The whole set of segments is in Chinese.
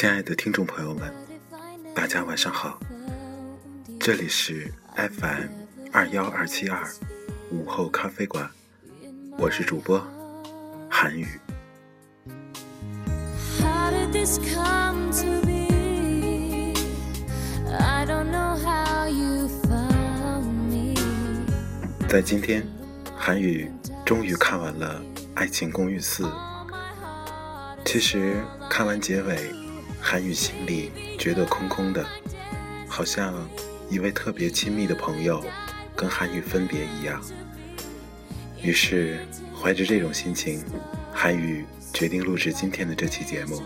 亲爱的听众朋友们，大家晚上好，这里是 FM 二幺二七二午后咖啡馆，我是主播韩宇。在今天，韩宇终于看完了《爱情公寓四》。其实看完结尾，韩宇心里觉得空空的，好像一位特别亲密的朋友跟韩宇分别一样。于是，怀着这种心情，韩宇决定录制今天的这期节目《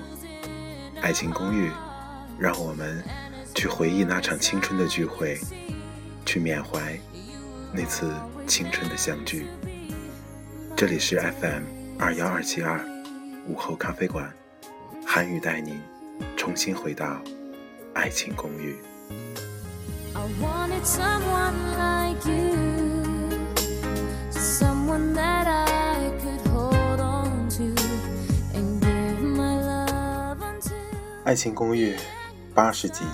爱情公寓》，让我们去回忆那场青春的聚会，去缅怀那次。青春的相聚，这里是 FM 二幺二七二午后咖啡馆，韩语带您重新回到爱情公寓。爱情公寓八十集，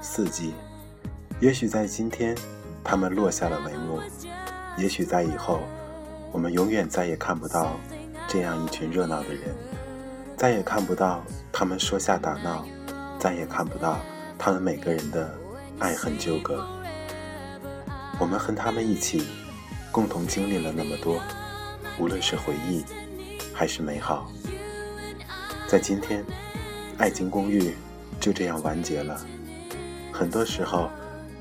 四季，也许在今天，他们落下了帷幕。也许在以后，我们永远再也看不到这样一群热闹的人，再也看不到他们说下打闹，再也看不到他们每个人的爱恨纠葛。我们和他们一起，共同经历了那么多，无论是回忆，还是美好。在今天，《爱情公寓》就这样完结了。很多时候，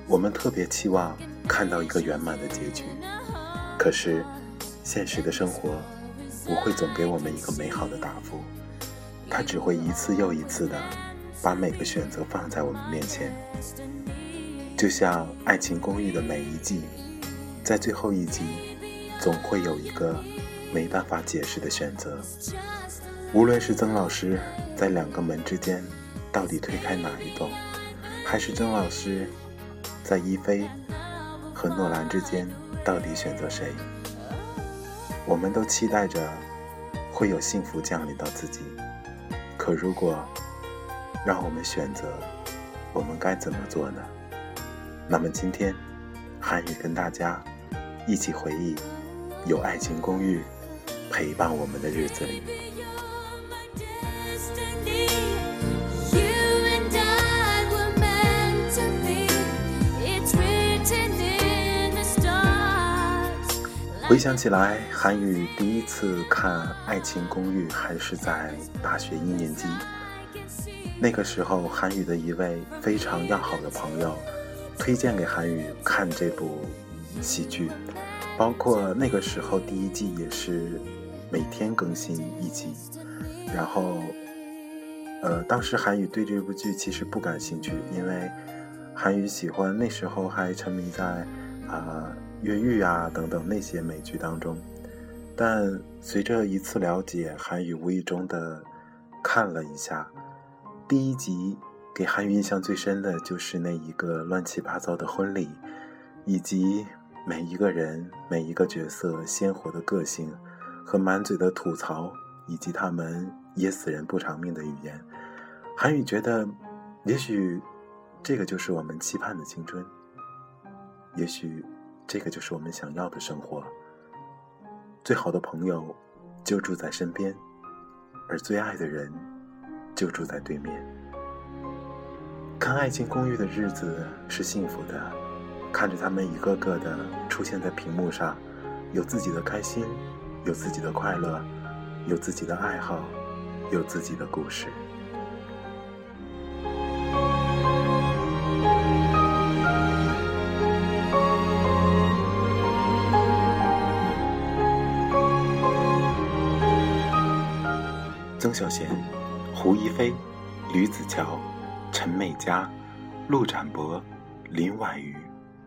我们特别期望看到一个圆满的结局。可是，现实的生活不会总给我们一个美好的答复，他只会一次又一次的把每个选择放在我们面前。就像《爱情公寓》的每一季，在最后一集，总会有一个没办法解释的选择。无论是曾老师在两个门之间到底推开哪一栋，还是曾老师在一菲和诺兰之间。到底选择谁？我们都期待着会有幸福降临到自己。可如果让我们选择，我们该怎么做呢？那么今天，韩宇跟大家一起回忆有爱情公寓陪伴我们的日子里。回想起来，韩宇第一次看《爱情公寓》还是在大学一年级。那个时候，韩宇的一位非常要好的朋友推荐给韩宇看这部喜剧，包括那个时候第一季也是每天更新一集。然后，呃，当时韩宇对这部剧其实不感兴趣，因为韩宇喜欢那时候还沉迷在啊。越狱啊，等等那些美剧当中，但随着一次了解，韩宇无意中的看了一下第一集，给韩宇印象最深的就是那一个乱七八糟的婚礼，以及每一个人、每一个角色鲜活的个性和满嘴的吐槽，以及他们噎死人不偿命的语言。韩宇觉得，也许这个就是我们期盼的青春，也许。这个就是我们想要的生活。最好的朋友就住在身边，而最爱的人就住在对面。看《爱情公寓》的日子是幸福的，看着他们一个个的出现在屏幕上，有自己的开心，有自己的快乐，有自己的爱好，有自己的故事。小贤、胡一菲、吕子乔、陈美嘉、陆展博、林婉瑜、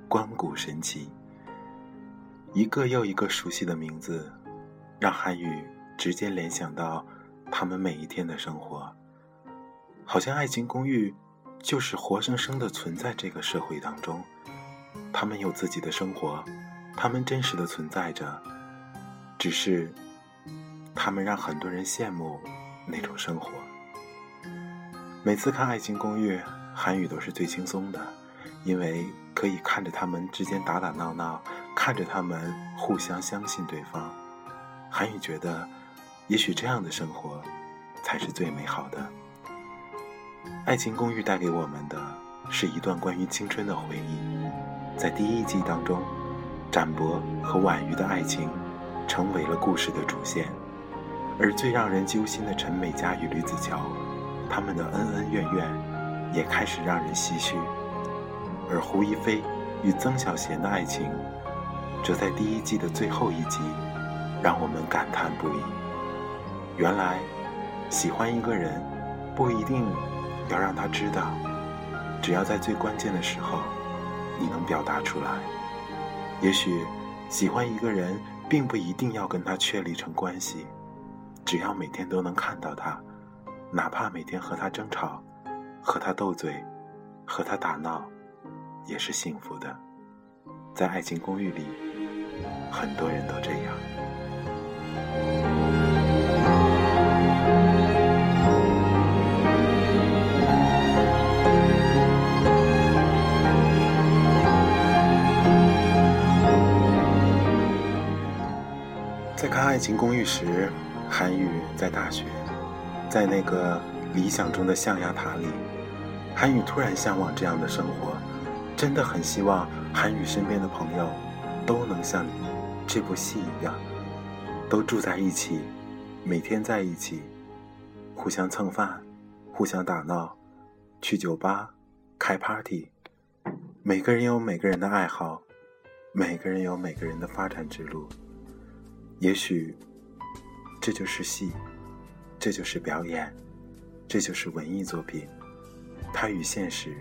关谷神奇，一个又一个熟悉的名字，让韩宇直接联想到他们每一天的生活，好像《爱情公寓》就是活生生的存在这个社会当中，他们有自己的生活，他们真实的存在着，只是他们让很多人羡慕。那种生活，每次看《爱情公寓》，韩语都是最轻松的，因为可以看着他们之间打打闹闹，看着他们互相相信对方。韩语觉得，也许这样的生活才是最美好的。《爱情公寓》带给我们的是一段关于青春的回忆。在第一季当中，展博和婉瑜的爱情成为了故事的主线，而最让人揪心的陈美嘉与吕子乔。他们的恩恩怨怨也开始让人唏嘘，而胡一菲与曾小贤的爱情，则在第一季的最后一集，让我们感叹不已。原来，喜欢一个人，不一定要让他知道，只要在最关键的时候，你能表达出来。也许，喜欢一个人，并不一定要跟他确立成关系，只要每天都能看到他。哪怕每天和他争吵，和他斗嘴，和他打闹，也是幸福的。在爱情公寓里，很多人都这样。在看爱情公寓时，韩语在大学。在那个理想中的象牙塔里，韩宇突然向往这样的生活，真的很希望韩宇身边的朋友都能像这部戏一样，都住在一起，每天在一起，互相蹭饭，互相打闹，去酒吧，开 party，每个人有每个人的爱好，每个人有每个人的发展之路，也许这就是戏。这就是表演，这就是文艺作品，它与现实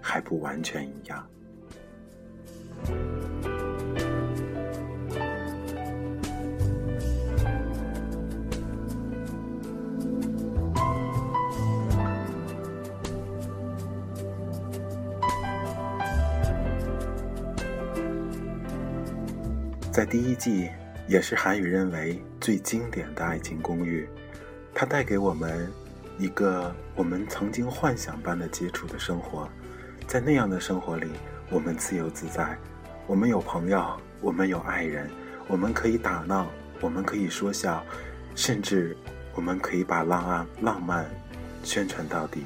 还不完全一样。在第一季，也是韩语认为最经典的爱情公寓。它带给我们一个我们曾经幻想般的接触的生活，在那样的生活里，我们自由自在，我们有朋友，我们有爱人，我们可以打闹，我们可以说笑，甚至我们可以把浪漫浪漫宣传到底。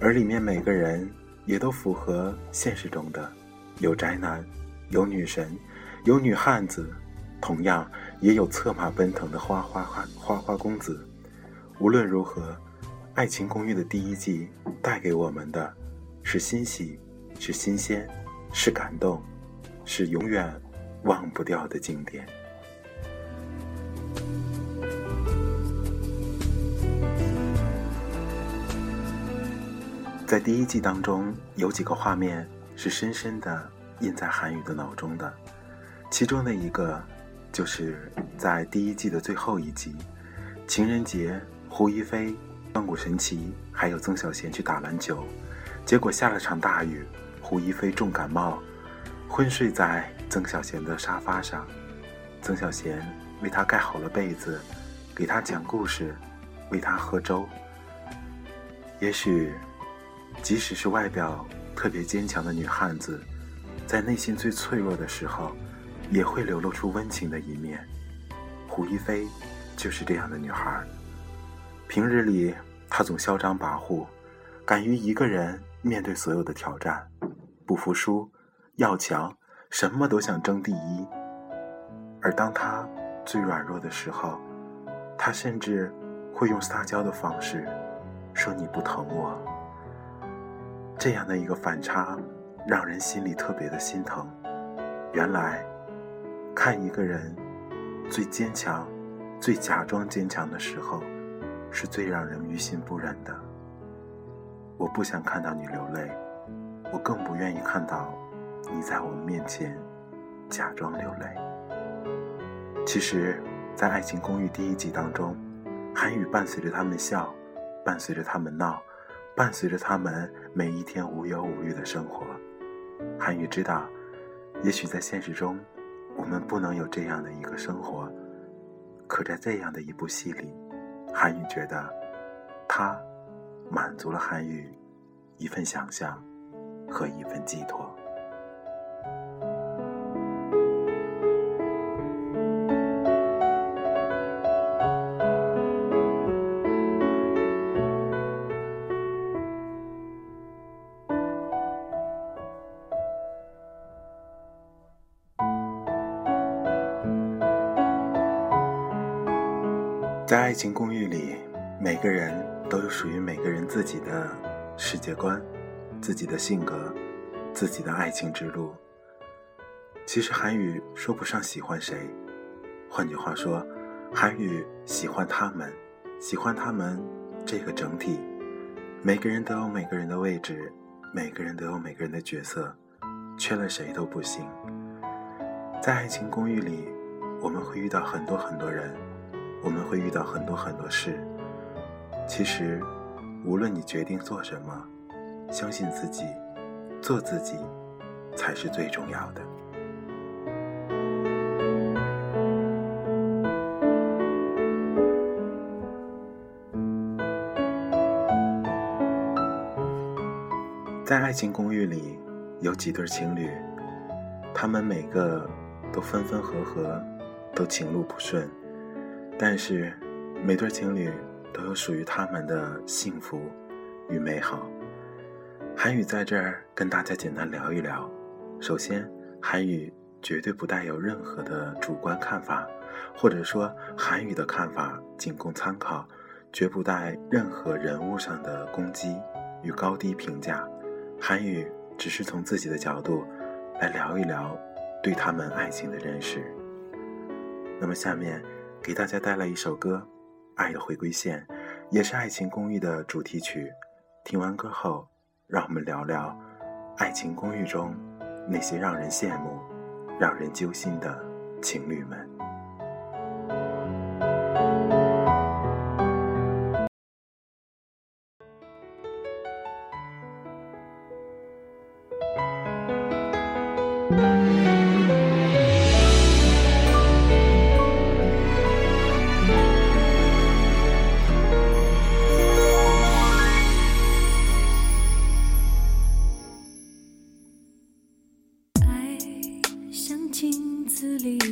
而里面每个人也都符合现实中的，有宅男，有女神，有女汉子，同样也有策马奔腾的花花花花花公子。无论如何，《爱情公寓》的第一季带给我们的，是欣喜，是新鲜，是感动，是永远忘不掉的经典。在第一季当中，有几个画面是深深的印在韩语的脑中的，其中的一个，就是在第一季的最后一集，情人节。胡一菲、万古神奇还有曾小贤去打篮球，结果下了场大雨，胡一菲重感冒，昏睡在曾小贤的沙发上。曾小贤为他盖好了被子，给他讲故事，喂他喝粥。也许，即使是外表特别坚强的女汉子，在内心最脆弱的时候，也会流露出温情的一面。胡一菲就是这样的女孩。平日里，她总嚣张跋扈，敢于一个人面对所有的挑战，不服输，要强，什么都想争第一。而当他最软弱的时候，他甚至会用撒娇的方式说：“你不疼我。”这样的一个反差，让人心里特别的心疼。原来，看一个人最坚强、最假装坚强的时候。是最让人于心不忍的。我不想看到你流泪，我更不愿意看到你在我们面前假装流泪。其实，在《爱情公寓》第一集当中，韩宇伴随着他们笑，伴随着他们闹，伴随着他们每一天无忧无虑的生活。韩宇知道，也许在现实中，我们不能有这样的一个生活，可在这样的一部戏里。韩愈觉得，他满足了韩愈一份想象和一份寄托。在爱情公寓里，每个人都有属于每个人自己的世界观、自己的性格、自己的爱情之路。其实韩宇说不上喜欢谁，换句话说，韩宇喜欢他们，喜欢他们这个整体。每个人都有每个人的位置，每个人都有每个人的角色，缺了谁都不行。在爱情公寓里，我们会遇到很多很多人。我们会遇到很多很多事。其实，无论你决定做什么，相信自己，做自己，才是最重要的。在爱情公寓里，有几对情侣，他们每个都分分合合，都情路不顺。但是，每对情侣都有属于他们的幸福与美好。韩语在这儿跟大家简单聊一聊。首先，韩语绝对不带有任何的主观看法，或者说韩语的看法仅供参考，绝不带任何人物上的攻击与高低评价。韩语只是从自己的角度来聊一聊对他们爱情的认识。那么下面。给大家带来一首歌，《爱的回归线》，也是《爱情公寓》的主题曲。听完歌后，让我们聊聊《爱情公寓》中那些让人羡慕、让人揪心的情侣们。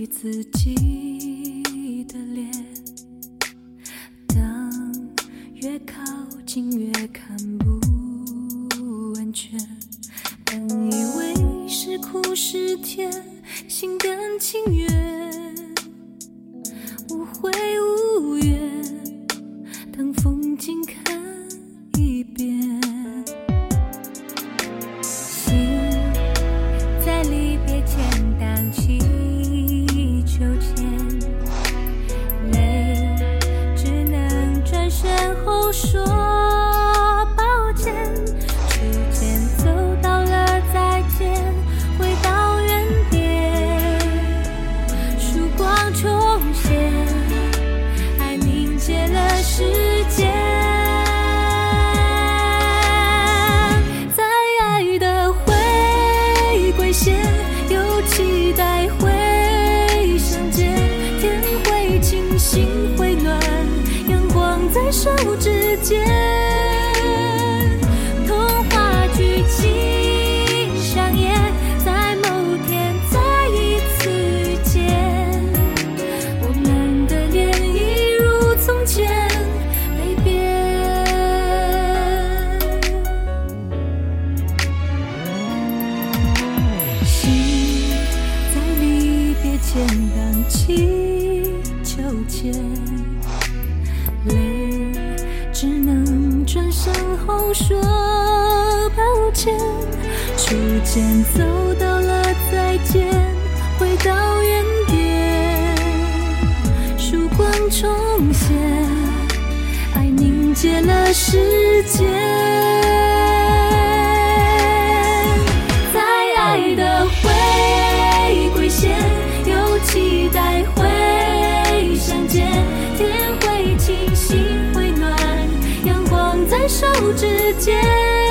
自己。手指间。说抱歉，逐渐走到了再见，回到原点，曙光重现，爱凝结了时间。指间，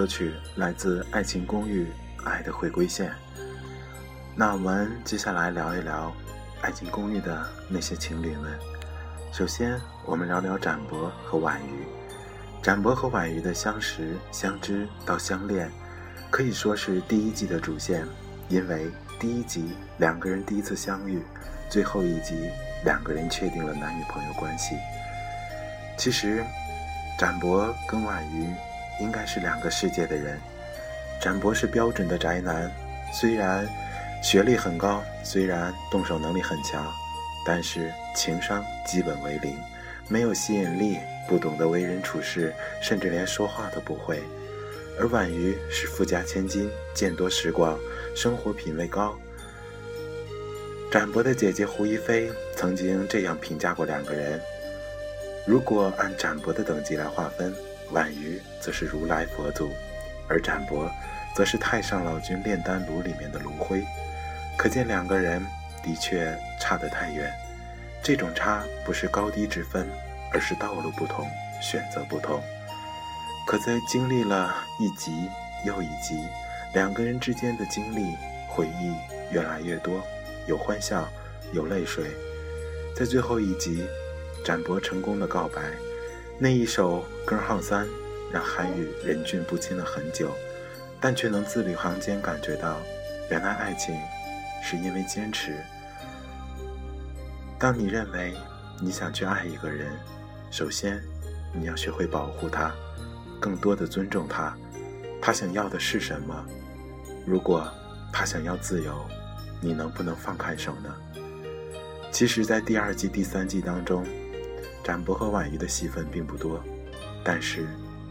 歌曲来自《爱情公寓》，爱的回归线。那我们接下来聊一聊《爱情公寓》的那些情侣们。首先，我们聊聊展博和婉瑜。展博和婉瑜的相识、相知到相恋，可以说是第一季的主线，因为第一集两个人第一次相遇，最后一集两个人确定了男女朋友关系。其实，展博跟婉瑜。应该是两个世界的人。展博是标准的宅男，虽然学历很高，虽然动手能力很强，但是情商基本为零，没有吸引力，不懂得为人处事，甚至连说话都不会。而婉瑜是富家千金，见多识广，生活品味高。展博的姐姐胡一菲曾经这样评价过两个人：如果按展博的等级来划分。婉瑜则是如来佛祖，而展博则是太上老君炼丹炉里面的炉灰，可见两个人的确差得太远。这种差不是高低之分，而是道路不同，选择不同。可在经历了一集又一集，两个人之间的经历回忆越来越多，有欢笑，有泪水。在最后一集，展博成功的告白。那一首《根号三》让韩宇忍俊不禁了很久，但却能字里行间感觉到，原来爱情是因为坚持。当你认为你想去爱一个人，首先你要学会保护他，更多的尊重他。他想要的是什么？如果他想要自由，你能不能放开手呢？其实，在第二季、第三季当中。展博和婉瑜的戏份并不多，但是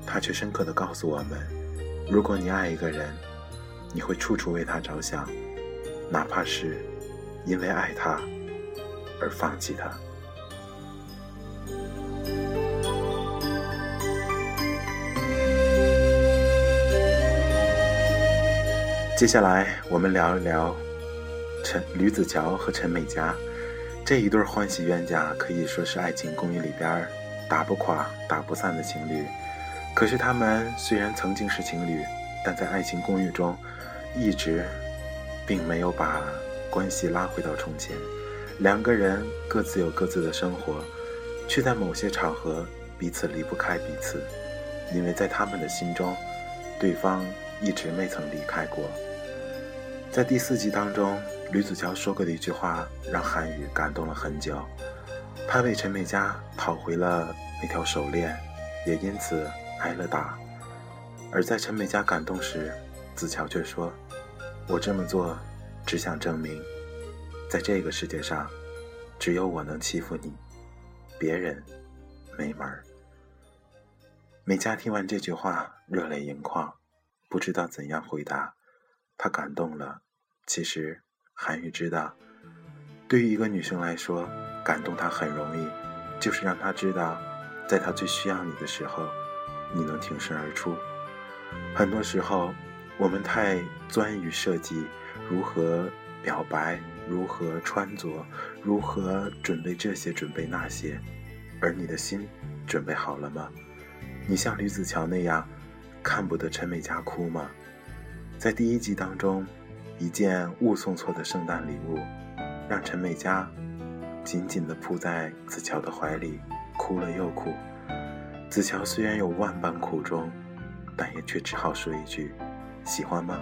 他却深刻的告诉我们：如果你爱一个人，你会处处为他着想，哪怕是因为爱他而放弃他。接下来，我们聊一聊陈吕子乔和陈美嘉。这一对欢喜冤家可以说是《爱情公寓》里边打不垮、打不散的情侣。可是他们虽然曾经是情侣，但在《爱情公寓》中，一直并没有把关系拉回到从前。两个人各自有各自的生活，却在某些场合彼此离不开彼此，因为在他们的心中，对方一直没曾离开过。在第四集当中。吕子乔说过的一句话让韩宇感动了很久，他为陈美嘉讨回了那条手链，也因此挨了打。而在陈美嘉感动时，子乔却说：“我这么做，只想证明，在这个世界上，只有我能欺负你，别人没门儿。”美嘉听完这句话，热泪盈眶，不知道怎样回答。他感动了。其实，韩愈知道，对于一个女生来说，感动她很容易，就是让她知道，在她最需要你的时候，你能挺身而出。很多时候，我们太钻于设计如何表白、如何穿着、如何准备这些、准备那些，而你的心准备好了吗？你像吕子乔那样，看不得陈美嘉哭吗？在第一集当中。一件误送错的圣诞礼物，让陈美嘉紧紧地扑在子乔的怀里，哭了又哭。子乔虽然有万般苦衷，但也却只好说一句：“喜欢吗？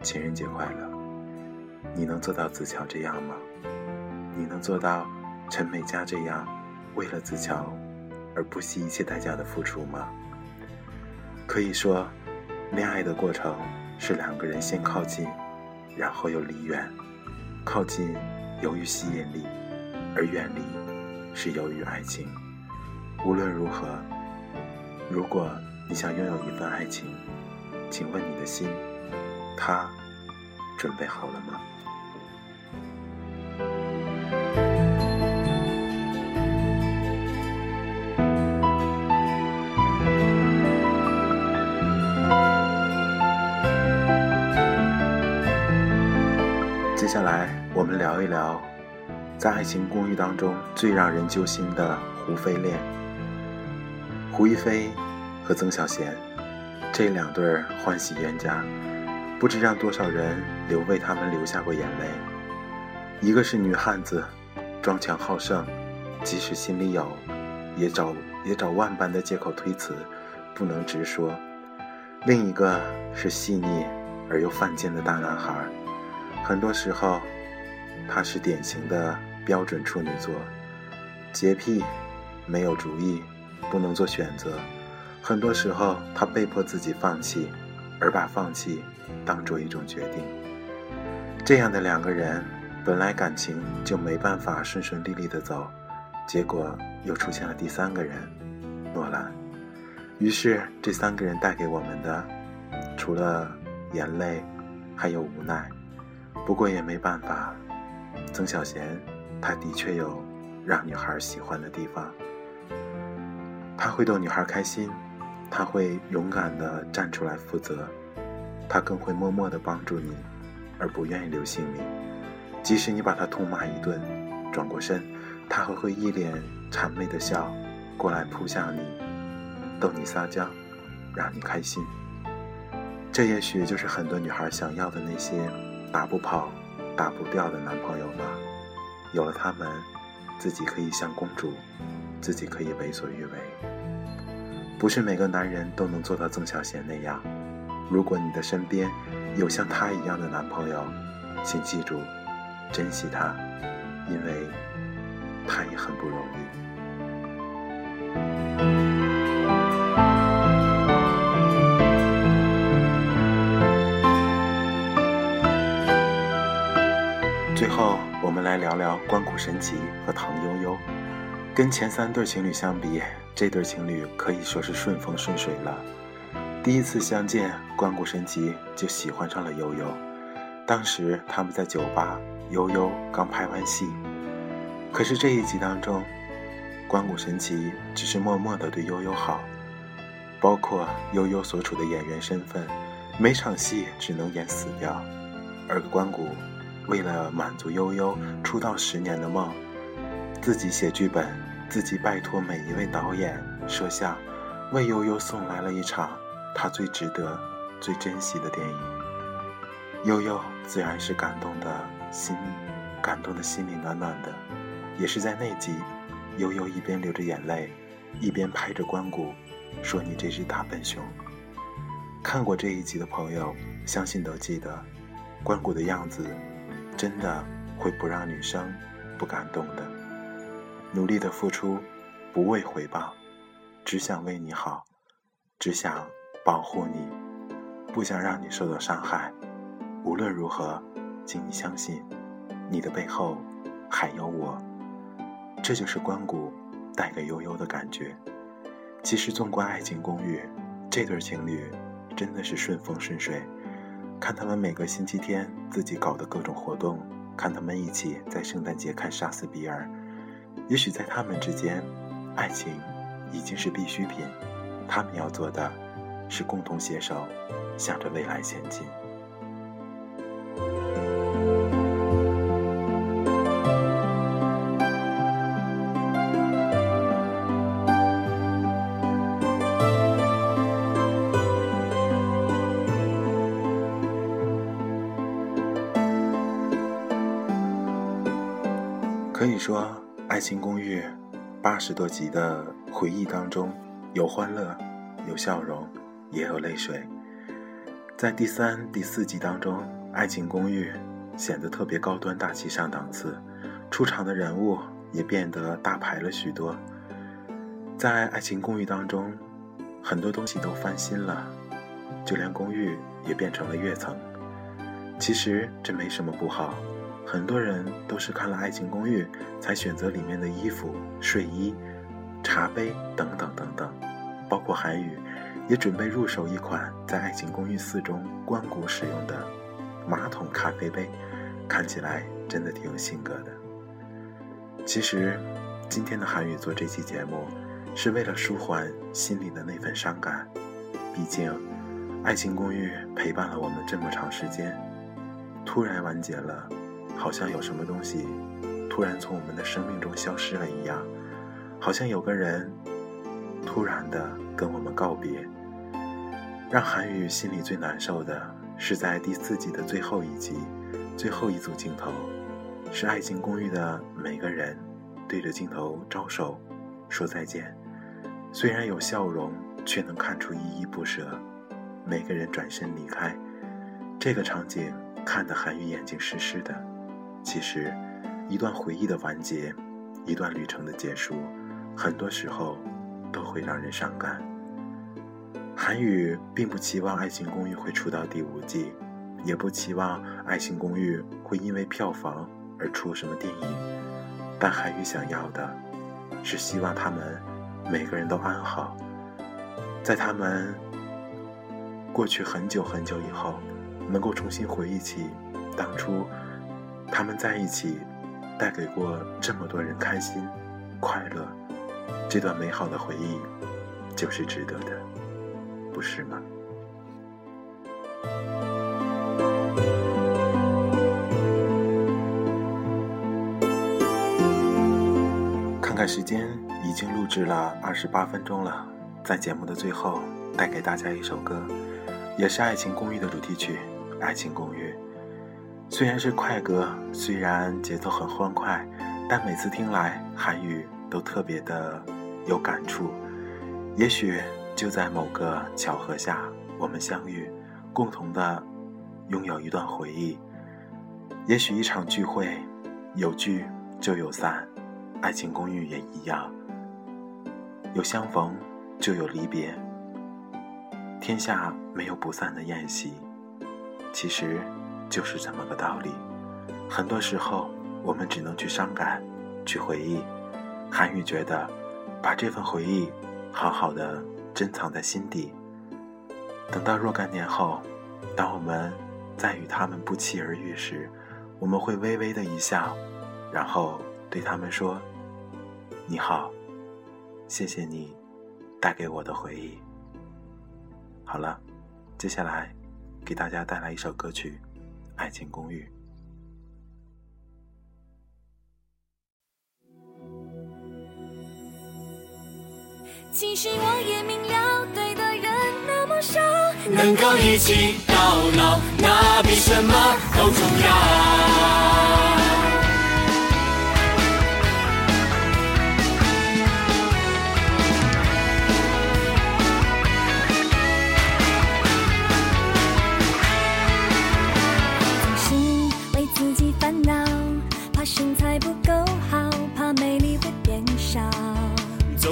情人节快乐。”你能做到子乔这样吗？你能做到陈美嘉这样，为了子乔而不惜一切代价的付出吗？可以说，恋爱的过程是两个人先靠近。然后又离远，靠近由于吸引力，而远离是由于爱情。无论如何，如果你想拥有一份爱情，请问你的心，它准备好了吗？聊一聊，在《爱情公寓》当中最让人揪心的胡飞恋。胡一菲和曾小贤这两对欢喜冤家，不知让多少人流为他们流下过眼泪。一个是女汉子，装强好胜，即使心里有，也找也找万般的借口推辞，不能直说；另一个是细腻而又犯贱的大男孩。很多时候，他是典型的标准处女座，洁癖，没有主意，不能做选择。很多时候，他被迫自己放弃，而把放弃当做一种决定。这样的两个人，本来感情就没办法顺顺利利的走，结果又出现了第三个人，诺兰。于是，这三个人带给我们的，除了眼泪，还有无奈。不过也没办法，曾小贤，他的确有让女孩喜欢的地方。他会逗女孩开心，他会勇敢地站出来负责，他更会默默地帮助你，而不愿意留姓名。即使你把他痛骂一顿，转过身，他还会一脸谄媚的笑，过来扑向你，逗你撒娇，让你开心。这也许就是很多女孩想要的那些。打不跑、打不掉的男朋友吧，有了他们，自己可以像公主，自己可以为所欲为。不是每个男人都能做到曾小贤那样。如果你的身边有像他一样的男朋友，请记住，珍惜他，因为他也很不容易。最后，我们来聊聊关谷神奇和唐悠悠。跟前三对情侣相比，这对情侣可以说是顺风顺水了。第一次相见，关谷神奇就喜欢上了悠悠。当时他们在酒吧，悠悠刚拍完戏。可是这一集当中，关谷神奇只是默默的对悠悠好，包括悠悠所处的演员身份，每场戏只能演死掉，而关谷。为了满足悠悠出道十年的梦，自己写剧本，自己拜托每一位导演、摄像，为悠悠送来了一场他最值得、最珍惜的电影。悠悠自然是感动的心，感动的心里暖暖的。也是在那集，悠悠一边流着眼泪，一边拍着关谷，说：“你这只大笨熊。”看过这一集的朋友，相信都记得关谷的样子。真的会不让女生不感动的。努力的付出，不为回报，只想为你好，只想保护你，不想让你受到伤害。无论如何，请你相信，你的背后还有我。这就是关谷带给悠悠的感觉。其实，纵观《爱情公寓》，这对情侣真的是顺风顺水。看他们每个星期天自己搞的各种活动，看他们一起在圣诞节看《杀死比尔》，也许在他们之间，爱情已经是必需品。他们要做的，是共同携手，向着未来前进。以说，《爱情公寓》八十多集的回忆当中，有欢乐，有笑容，也有泪水。在第三、第四集当中，《爱情公寓》显得特别高端大气上档次，出场的人物也变得大牌了许多。在《爱情公寓》当中，很多东西都翻新了，就连公寓也变成了跃层。其实这没什么不好。很多人都是看了《爱情公寓》才选择里面的衣服、睡衣、茶杯等等等等，包括韩语也准备入手一款在《爱情公寓四》中关谷使用的马桶咖啡杯，看起来真的挺有性格的。其实，今天的韩语做这期节目，是为了舒缓心里的那份伤感。毕竟，《爱情公寓》陪伴了我们这么长时间，突然完结了。好像有什么东西突然从我们的生命中消失了一样，好像有个人突然的跟我们告别。让韩宇心里最难受的是在第四季的最后一集，最后一组镜头，是爱情公寓的每个人对着镜头招手说再见，虽然有笑容，却能看出依依不舍。每个人转身离开，这个场景看得韩宇眼睛湿湿的。其实，一段回忆的完结，一段旅程的结束，很多时候都会让人伤感。韩宇并不期望《爱情公寓》会出到第五季，也不期望《爱情公寓》会因为票房而出什么电影，但韩宇想要的，是希望他们每个人都安好，在他们过去很久很久以后，能够重新回忆起当初。他们在一起，带给过这么多人开心、快乐，这段美好的回忆，就是值得的，不是吗？看看时间，已经录制了二十八分钟了，在节目的最后，带给大家一首歌，也是《爱情公寓》的主题曲《爱情公寓》。虽然是快歌，虽然节奏很欢快，但每次听来，韩语都特别的有感触。也许就在某个巧合下，我们相遇，共同的拥有一段回忆。也许一场聚会，有聚就有散，爱情公寓也一样，有相逢就有离别。天下没有不散的宴席，其实。就是这么个道理，很多时候我们只能去伤感，去回忆。韩宇觉得，把这份回忆好好的珍藏在心底。等到若干年后，当我们再与他们不期而遇时，我们会微微的一笑，然后对他们说：“你好，谢谢你带给我的回忆。”好了，接下来给大家带来一首歌曲。爱情公寓。其实我也明了，对的人那么少，能够一起到老，那比什么都重要。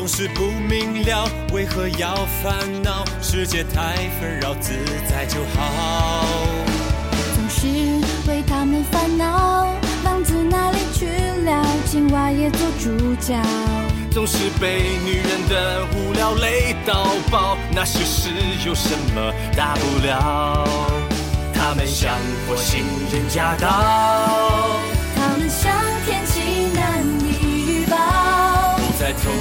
是不明了，为何要烦恼？世界太纷扰，自在就好。总是为他们烦恼，浪子哪里去了？青蛙也做主角。总是被女人的无聊累到爆，那些事有什么大不了？他们像火星人驾到，他们像天气难以预报，不再同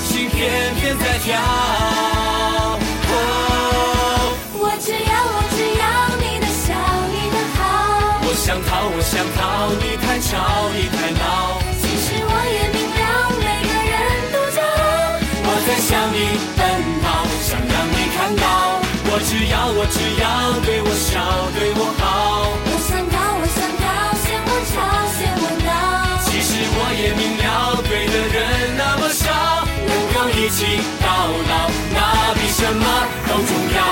心偏偏在跳。哦，我只要我只要你的笑，你的好。我想逃，我想逃，你太吵，你太闹。其实我也明了，每个人都骄傲。我在向你奔跑，想让你看到。我只要，我只要对我笑，对我好。一起到老，那比什么都重要。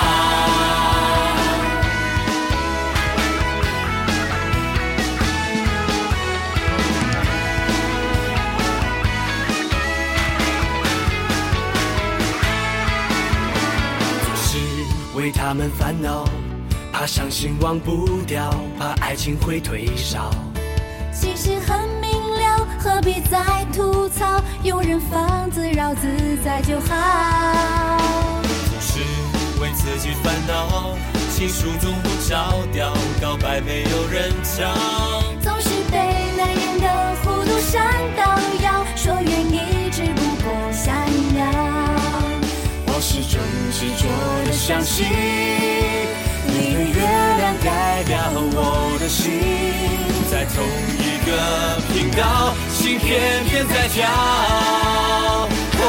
总是为他们烦恼，怕伤心忘不掉，怕爱情会退烧。其实很明，何必再吐槽？庸人放自扰自在就好。总是为自己烦恼，情书总不着调，告白没有人教。总是被男人的糊涂闪到腰，说愿意只不过下一秒。我始终执着的相信，你的月亮代表我的心，在同一个频道，心偏偏在跳。哦，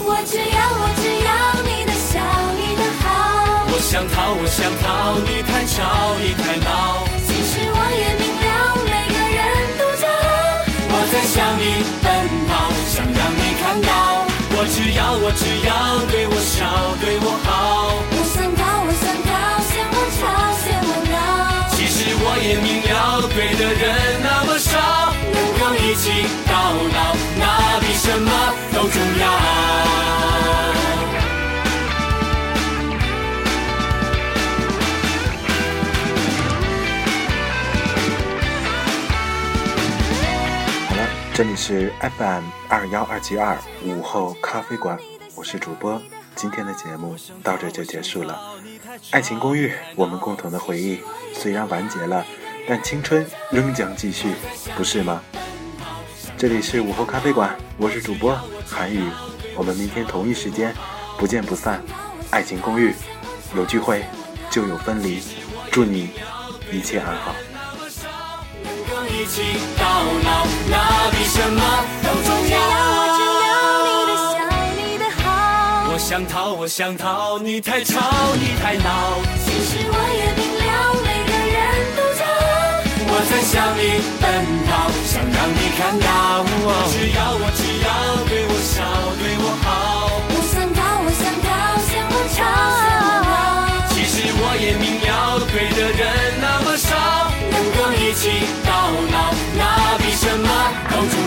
我只要我只要你的笑，你的好。我想逃，我想逃，你太吵，你太闹。其实我也明了，每个人都骄傲。我在向你奔跑，想让你看到。我只要，我只要对我笑，对我好。对的人那么少，能够一起到老，那比什么都重要。好了，这里是 FM 二幺二七二午后咖啡馆，我是主播。今天的节目到这就结束了。爱情公寓，我们共同的回忆虽然完结了，但青春仍将继续，不是吗？这里是午后咖啡馆，我是主播韩宇，我们明天同一时间不见不散。爱情公寓，有聚会就有分离，祝你一切安好。能够一起到老，那比什么都重要我只要。你的笑，你的好。我想逃，我想逃，你太吵，你太闹。其实我也明了，每个人都骄傲。我在向你奔跑，想让你看到。只要我只要对我笑，对我好。我想逃，我想逃，嫌我吵。其实我也明了，对的人那么少，能够一起到老，那比什么都重。